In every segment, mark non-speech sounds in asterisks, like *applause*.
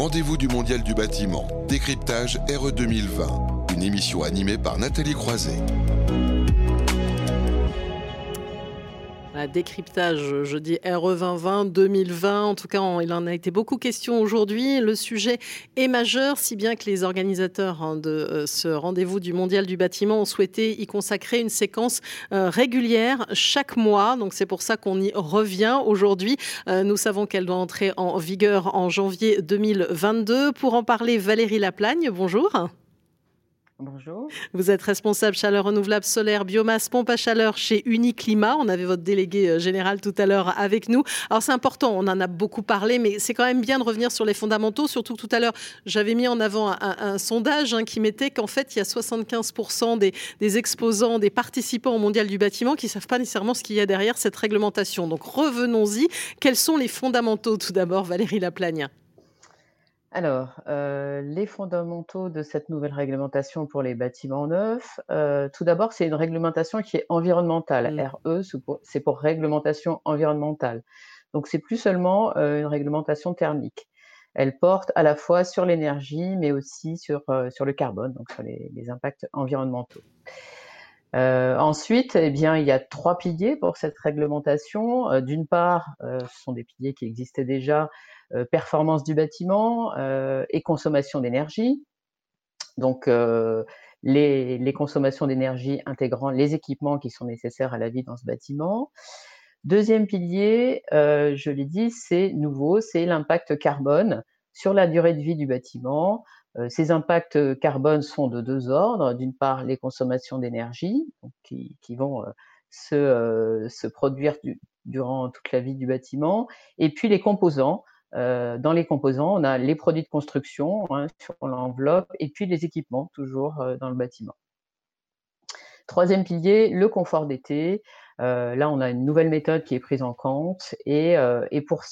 Rendez-vous du Mondial du bâtiment, décryptage RE 2020, une émission animée par Nathalie Croiset. Décryptage, je dis RE 2020, 2020. En tout cas, il en a été beaucoup question aujourd'hui. Le sujet est majeur, si bien que les organisateurs hein, de euh, ce rendez-vous du Mondial du bâtiment ont souhaité y consacrer une séquence euh, régulière chaque mois. Donc c'est pour ça qu'on y revient aujourd'hui. Euh, nous savons qu'elle doit entrer en vigueur en janvier 2022. Pour en parler, Valérie Laplagne, bonjour. Bonjour. Vous êtes responsable chaleur renouvelable solaire, biomasse, pompe à chaleur chez Uniclimat. On avait votre délégué euh, général tout à l'heure avec nous. Alors c'est important, on en a beaucoup parlé, mais c'est quand même bien de revenir sur les fondamentaux. Surtout tout à l'heure, j'avais mis en avant un, sondage hein, qui mettait qu'en fait, il y a 75% des, des, exposants, des participants au Mondial du bâtiment qui ne savent pas nécessairement ce qu'il y a derrière cette réglementation. Donc revenons-y. Quels sont les fondamentaux tout d'abord, Valérie Laplagne? Alors, euh, les fondamentaux de cette nouvelle réglementation pour les bâtiments neufs, euh, tout d'abord, c'est une réglementation qui est environnementale. Mmh. RE, c'est pour, réglementation environnementale. Donc, c'est plus seulement euh, une réglementation thermique. Elle porte à la fois sur l'énergie, mais aussi sur, sur le carbone, donc sur les, les impacts environnementaux. ensuite, eh bien, il y a trois piliers pour cette réglementation. D'une part, ce sont des piliers qui existaient déjà, performance du bâtiment euh, et consommation d'énergie. Donc, euh, les, les, consommations d'énergie intégrant les équipements qui sont nécessaires à la vie dans ce bâtiment. Deuxième pilier, euh, je l'ai dit, c'est nouveau, c'est l'impact carbone sur la durée de vie du bâtiment. Euh, ces impacts carbone sont de deux ordres. D'une part, les consommations d'énergie, qui, qui, vont se, se, produire du, durant toute la vie du bâtiment, et puis les composants, euh, dans les composants, on a les produits de construction hein, sur l'enveloppe et puis les équipements toujours euh, dans le bâtiment. Troisième pilier, le confort d'été. Euh, là, on a une nouvelle méthode qui est prise en compte et, pour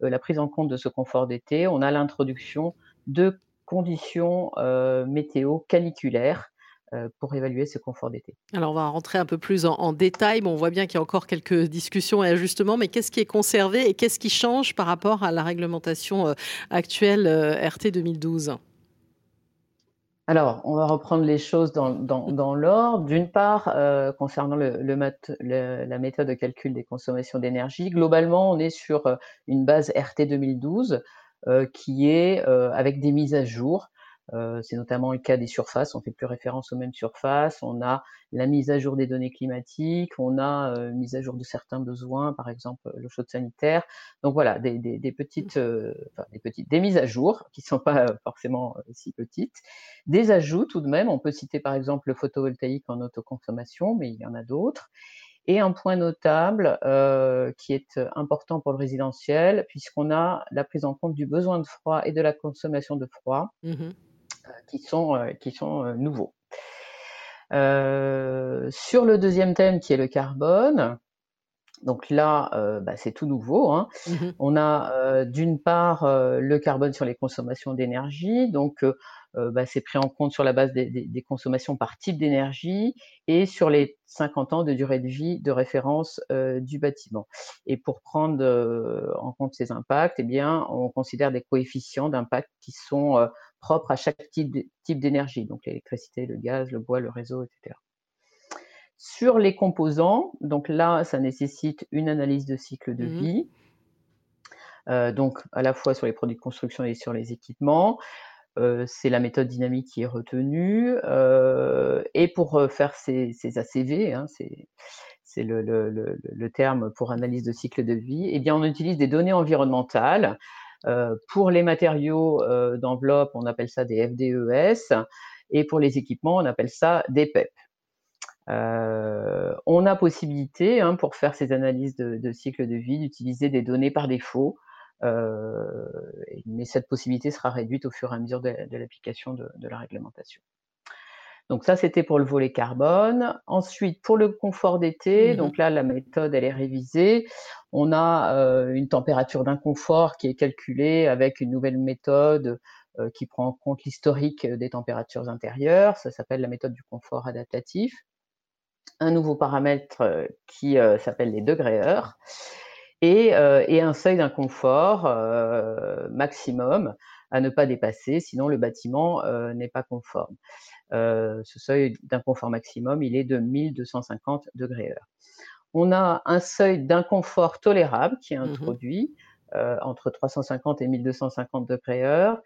la prise en compte de ce confort d'été, on a l'introduction de conditions météo caniculaires pour évaluer ce confort d'été. Alors on va rentrer un peu plus en, détail. Bon, on voit bien qu'il y a encore quelques discussions et ajustements, mais qu'est-ce qui est conservé et qu'est-ce qui change par rapport à la réglementation euh, actuelle euh, RT 2012 alors, on va reprendre les choses dans, dans, l'ordre. D'une part, concernant le, la méthode de calcul des consommations d'énergie, globalement, on est sur une base RT 2012 qui est avec des mises à jour euh, c'est notamment le cas des surfaces. On fait plus référence aux mêmes surfaces. On a la mise à jour des données climatiques. On a euh, mise à jour de certains besoins, par exemple le chaud sanitaire. Donc voilà, des, des, des petites, euh, enfin, des petites, des mises à jour *laughs* qui sont pas forcément si petites. Des ajouts tout de même. On peut citer par exemple le photovoltaïque en autoconsommation, mais il y en a d'autres. Et un point notable euh, qui est important pour le résidentiel, puisqu'on a la prise en compte du besoin de froid et de la consommation de froid. Mmh qui sont, euh, qui sont euh, nouveaux. Euh, sur le deuxième thème qui est le carbone, donc là, bah, c'est tout nouveau. Hein. Mmh On a d'une part le carbone sur les consommations d'énergie, donc bah, c'est pris en compte sur la base des, des consommations par type d'énergie et sur les 50 ans de durée de vie de référence du bâtiment. Et pour prendre en compte ces impacts, eh bien, on considère des coefficients d'impact qui sont propre à chaque type d'énergie, donc l'électricité, le gaz, le bois, le réseau, etc. Sur les composants, donc là, ça nécessite une analyse de cycle de mmh vie, euh, donc à la fois sur les produits de construction et sur les équipements. Euh, c'est la méthode dynamique qui est retenue. Euh, et pour faire ces, ACV, hein, c'est le, le, terme pour analyse de cycle de vie, eh bien, on utilise des données environnementales pour les matériaux euh, d'enveloppe, on appelle ça des FDES, et pour les équipements, on appelle ça des PEP. Euh, on a possibilité, hein, pour faire ces analyses de, cycle de vie, d'utiliser des données par défaut, mais cette possibilité sera réduite au fur et à mesure de, l'application de, la réglementation. Donc ça, c'était pour le volet carbone. Ensuite, pour le confort d'été, mmh donc là, la méthode, elle est révisée. On a euh, une température d'inconfort qui est calculée avec une nouvelle méthode euh, qui prend en compte l'historique des températures intérieures. Ça s'appelle la méthode du confort adaptatif. Un nouveau paramètre euh, qui s'appelle les degrés heures. et, un seuil d'inconfort maximum à ne pas dépasser, sinon le bâtiment n'est pas conforme. Ce seuil d'inconfort maximum, il est de 1250 degrés heure. On a un seuil d'inconfort tolérable qui est mmh introduit entre 350 et 1250 degrés heure.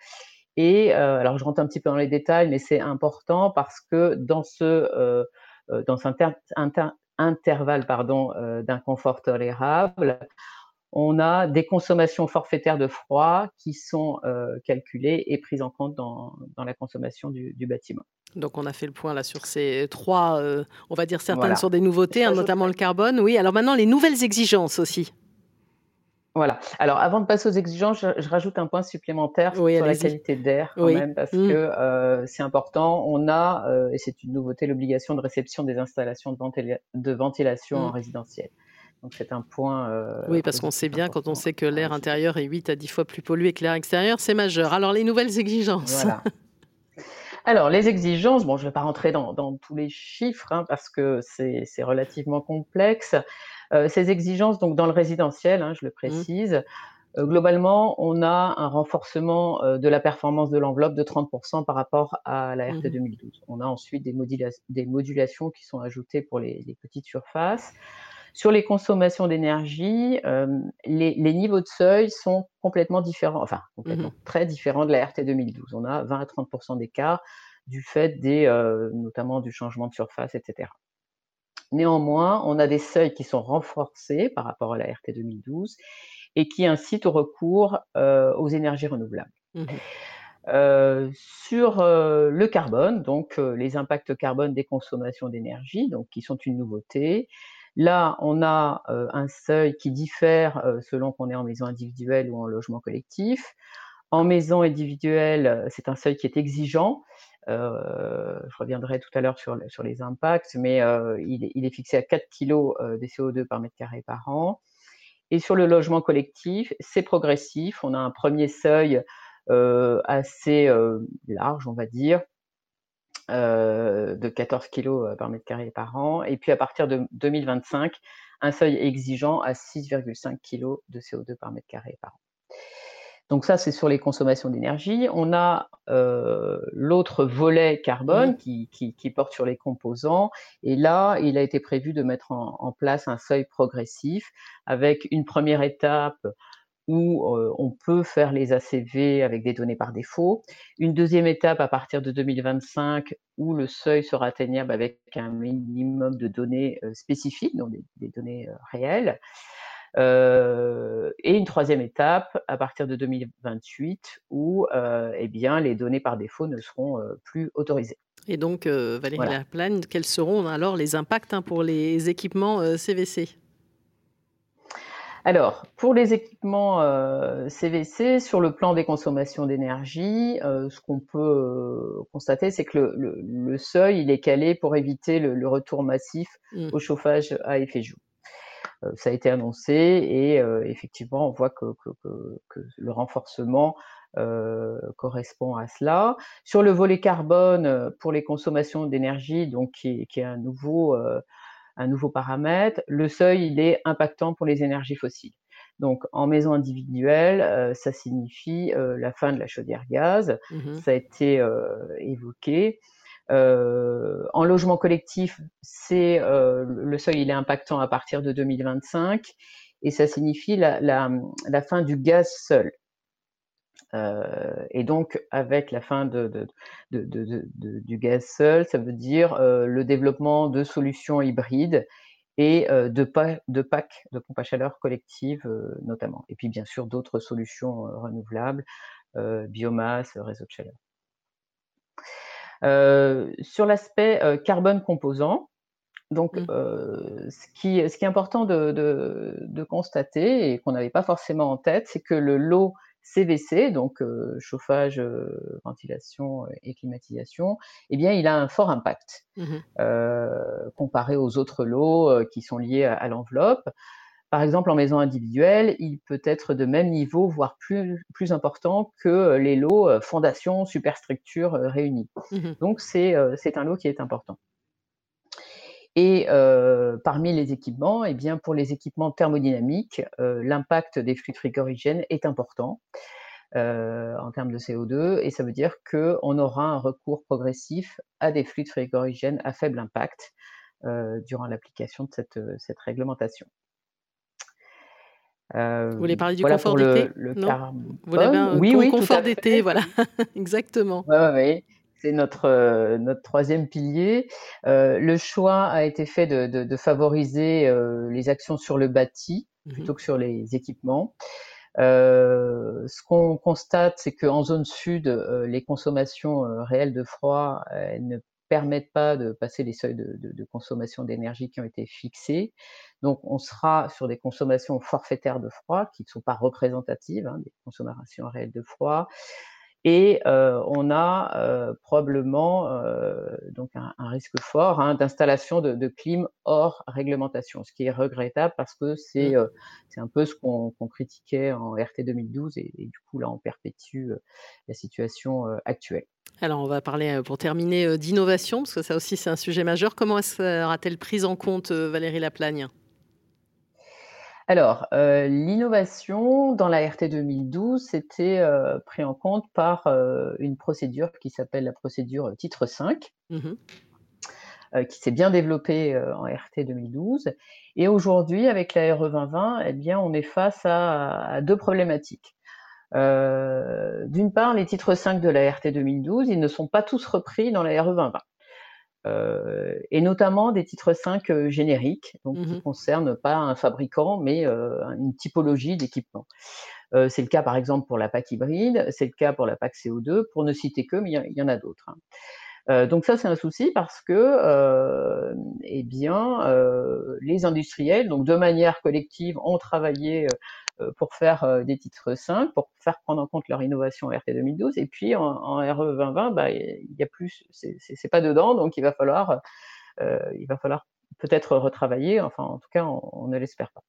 Et alors je rentre un petit peu dans les détails, mais c'est important parce que dans ce dans cet intervalle pardon d'inconfort tolérable, on a des consommations forfaitaires de froid qui sont calculées et prises en compte dans, la consommation du, bâtiment. Donc on a fait le point là sur ces trois, on va dire certaines sur des nouveautés, hein, notamment le carbone. Oui, alors maintenant les nouvelles exigences aussi. Voilà. Alors, avant de passer aux exigences, je, rajoute un point supplémentaire sur la qualité d'air, quand même, parce mmh. que euh, c'est important. On a, euh, et c'est une nouveauté, l'obligation de réception des installations de, ventilation en mmh. résidentiel. Donc, c'est un point. Euh, oui, parce qu'on sait bien, quand on sait que l'air intérieur est 8 à 10 fois plus pollué que l'air extérieur, c'est majeur. Alors, les nouvelles exigences. Voilà. *laughs* Alors, les exigences, bon, je ne vais pas rentrer dans, tous les chiffres hein, parce que c'est relativement complexe. Euh, ces exigences, donc dans le résidentiel, hein, je le mmh. précise, euh, globalement, on a un renforcement euh, de la performance de l'enveloppe de 30% par rapport à la RT 2012. Mmh on a ensuite des, des modulations qui sont ajoutées pour les, petites surfaces. Sur les consommations d'énergie, les, niveaux de seuil sont complètement différents, enfin complètement mmh très différents de la RT 2012. On a 20 à 30% d'écart du fait des, notamment du changement de surface, etc. Néanmoins, on a des seuils qui sont renforcés par rapport à la RT 2012 et qui incitent au recours euh, aux énergies renouvelables. Mmh euh, sur euh, le carbone, donc les impacts carbone des consommations d'énergie, donc qui sont une nouveauté. Là, on a un seuil qui diffère selon qu'on est en maison individuelle ou en logement collectif. En maison individuelle, c'est un seuil qui est exigeant euh, je reviendrai tout à l'heure sur, les impacts, mais euh, il, est, il, est, fixé à 4 kg de CO2 par mètre carré par an. Et sur le logement collectif, c'est progressif. On a un premier seuil euh, assez large, on va dire, de 14 kg par mètre carré par an. Et puis à partir de 2025, un seuil exigeant à 6,5 kg de CO2 par mètre carré par an. Donc ça, c'est sur les consommations d'énergie. On a euh, l'autre volet carbone qui, porte sur les composants. Et là, il a été prévu de mettre en, place un seuil progressif avec une première étape où euh, on peut faire les ACV avec des données par défaut. Une deuxième étape à partir de 2025 où le seuil sera atteignable avec un minimum de données euh, spécifiques, donc des données réelles. Et une troisième étape à partir de 2028 où eh bien, les données par défaut ne seront plus autorisées. Et donc, Valérie voilà. Laplane, quels seront alors les impacts hein, pour les équipements CVC alors, pour les équipements CVC, sur le plan des consommations d'énergie, ce qu'on peut constater, c'est que le, seuil, il est calé pour éviter le, retour massif mmh. au chauffage à effet jour. Euh, ça a été annoncé et euh, effectivement, on voit que, le renforcement euh, correspond à cela. Sur le volet carbone, pour les consommations d'énergie, donc qui, est un nouveau, un nouveau paramètre, le seuil il est impactant pour les énergies fossiles. Donc en maison individuelle, ça signifie la fin de la chaudière gaz. Mmh ça a été évoqué. Euh, en logement collectif, c'est euh, le seuil il est impactant à partir de 2025 et ça signifie la, fin du gaz seul. Euh, et donc, avec la fin de, du gaz seul, ça veut dire le développement de solutions hybrides et de, de packs de pompe à chaleur collective notamment. Et puis, bien sûr, d'autres solutions renouvelables, biomasse, réseau de chaleur. Sur l'aspect carbone composant, donc, mmh. euh, ce, qui, ce, qui, est important de, constater et qu'on n'avait pas forcément en tête, c'est que le lot CVC, donc chauffage, ventilation et climatisation, eh bien, il a un fort impact mmh comparé aux autres lots qui sont liés à l'enveloppe. Par exemple, en maison individuelle, il peut être de même niveau, voire plus, plus important que les lots fondation, superstructure réunis. Mmh Donc, c'est un lot qui est important. Et parmi les équipements, eh bien, pour les équipements thermodynamiques, l'impact des fluides frigorigènes est important. en termes de CO2, et ça veut dire qu'on aura un recours progressif à des fluides frigorigènes à faible impact durant l'application de cette, cette réglementation. Vous voulez parler du confort d'été? Vous l'avez un oui, confort d'été, voilà, *laughs* exactement. Oui, oui, c'est notre, euh, notre troisième pilier. Euh, le choix a été fait de, favoriser euh, les actions sur le bâti mmh plutôt que sur les équipements. ce qu'on constate, c'est qu'en zone sud, les consommations réelles de froid ne permettent pas de passer les seuils de, de consommation d'énergie qui ont été fixés. Donc, on sera sur des consommations forfaitaires de froid qui ne sont pas représentatives hein, des consommations réelles de froid. Et on a probablement donc un, risque fort hein, d'installation de, de, clim hors réglementation, ce qui est regrettable parce que c'est mmh. c'est un peu ce qu'on critiquait en RT 2012 et, du coup là on perpétue la situation actuelle. Alors, on va parler pour terminer d'innovation, parce que ça aussi c'est un sujet majeur. Comment sera-t-elle prise en compte, Valérie Laplagne? Alors, euh, l'innovation dans la RT 2012, c'était euh, pris en compte par euh, une procédure qui s'appelle la procédure titre 5, mmh qui s'est bien développée en RT 2012. Et aujourd'hui, avec la RE 2020, eh bien, on est face à, deux problématiques. D'une part, les titres 5 de la RT 2012, ils ne sont pas tous repris dans la RE 2020. Euh, et notamment des titres 5 euh, génériques, donc qui ne mmh concernent pas un fabricant, mais euh, une typologie d'équipement. c'est le cas par exemple pour la PAC hybride, c'est le cas pour la PAC CO2, pour ne citer que, mais il y, en a d'autres. Hein. donc ça c'est un souci parce que eh bien les industriels donc de manière collective ont travaillé pour faire euh, des titres simples, pour faire prendre en compte leur innovation RT 2012. Et puis en, RE 2020, bah, il y a plus, c'est pas dedans, donc il va falloir, euh, il va falloir peut-être retravailler. Enfin, en tout cas, on, ne l'espère pas.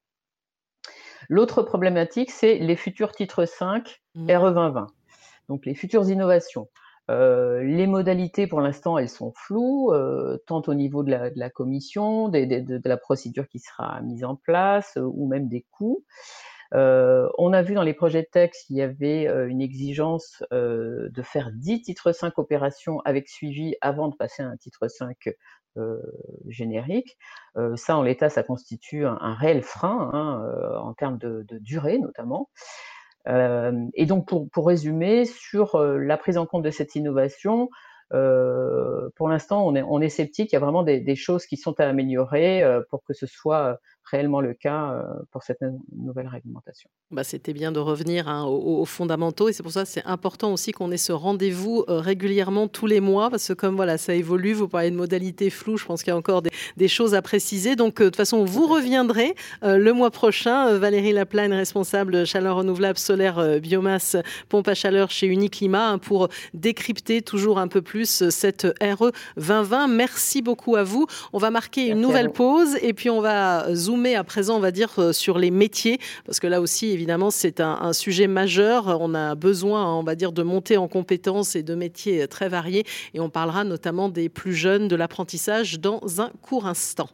L'autre problématique, c'est les futurs titres 5 mmh. RE 2020. Donc les futures innovations. les modalités, pour l'instant, elles sont floues, tant au niveau de la, commission, de, la procédure qui sera mise en place, ou même des coûts. Euh, on a vu dans les projets de texte qu'il y avait euh, une exigence euh, de faire 10 titres 5 opérations avec suivi avant de passer à un titre 5 générique. ça, en l'état, ça constitue un, réel frein hein, en termes de, durée notamment. et donc, pour, résumer, sur la prise en compte de cette innovation, pour l'instant, on est, sceptique. Il y a vraiment des, choses qui sont à améliorer pour que ce soit réellement le cas euh, pour cette nouvelle réglementation. Bah, C'était bien de revenir hein, aux, fondamentaux et c'est pour ça que c'est important aussi qu'on ait ce rendez-vous euh, régulièrement tous les mois parce que comme voilà, ça évolue, vous parlez de modalités floues, je pense qu'il y a encore des, choses à préciser. Donc euh, de toute façon, vous reviendrez le mois prochain. Valérie Laplagne, responsable chaleur renouvelable solaire biomasse pompe à chaleur chez Uniclimat hein, pour décrypter toujours un peu plus cette RE 2020. Merci beaucoup à vous. On va marquer une nouvelle pause et puis on va zoomer mais à présent, on va dire, euh, sur les métiers, parce que là aussi, évidemment, c'est un, sujet majeur. On a besoin, on va dire, de monter en compétences et de métiers très variés. Et on parlera notamment des plus jeunes, de l'apprentissage dans un court instant.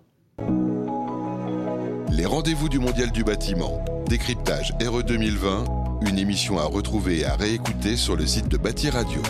Les rendez-vous du Mondial du bâtiment. Décryptage RE 2020, une émission à retrouver et à réécouter sur le site de Bâti Radio.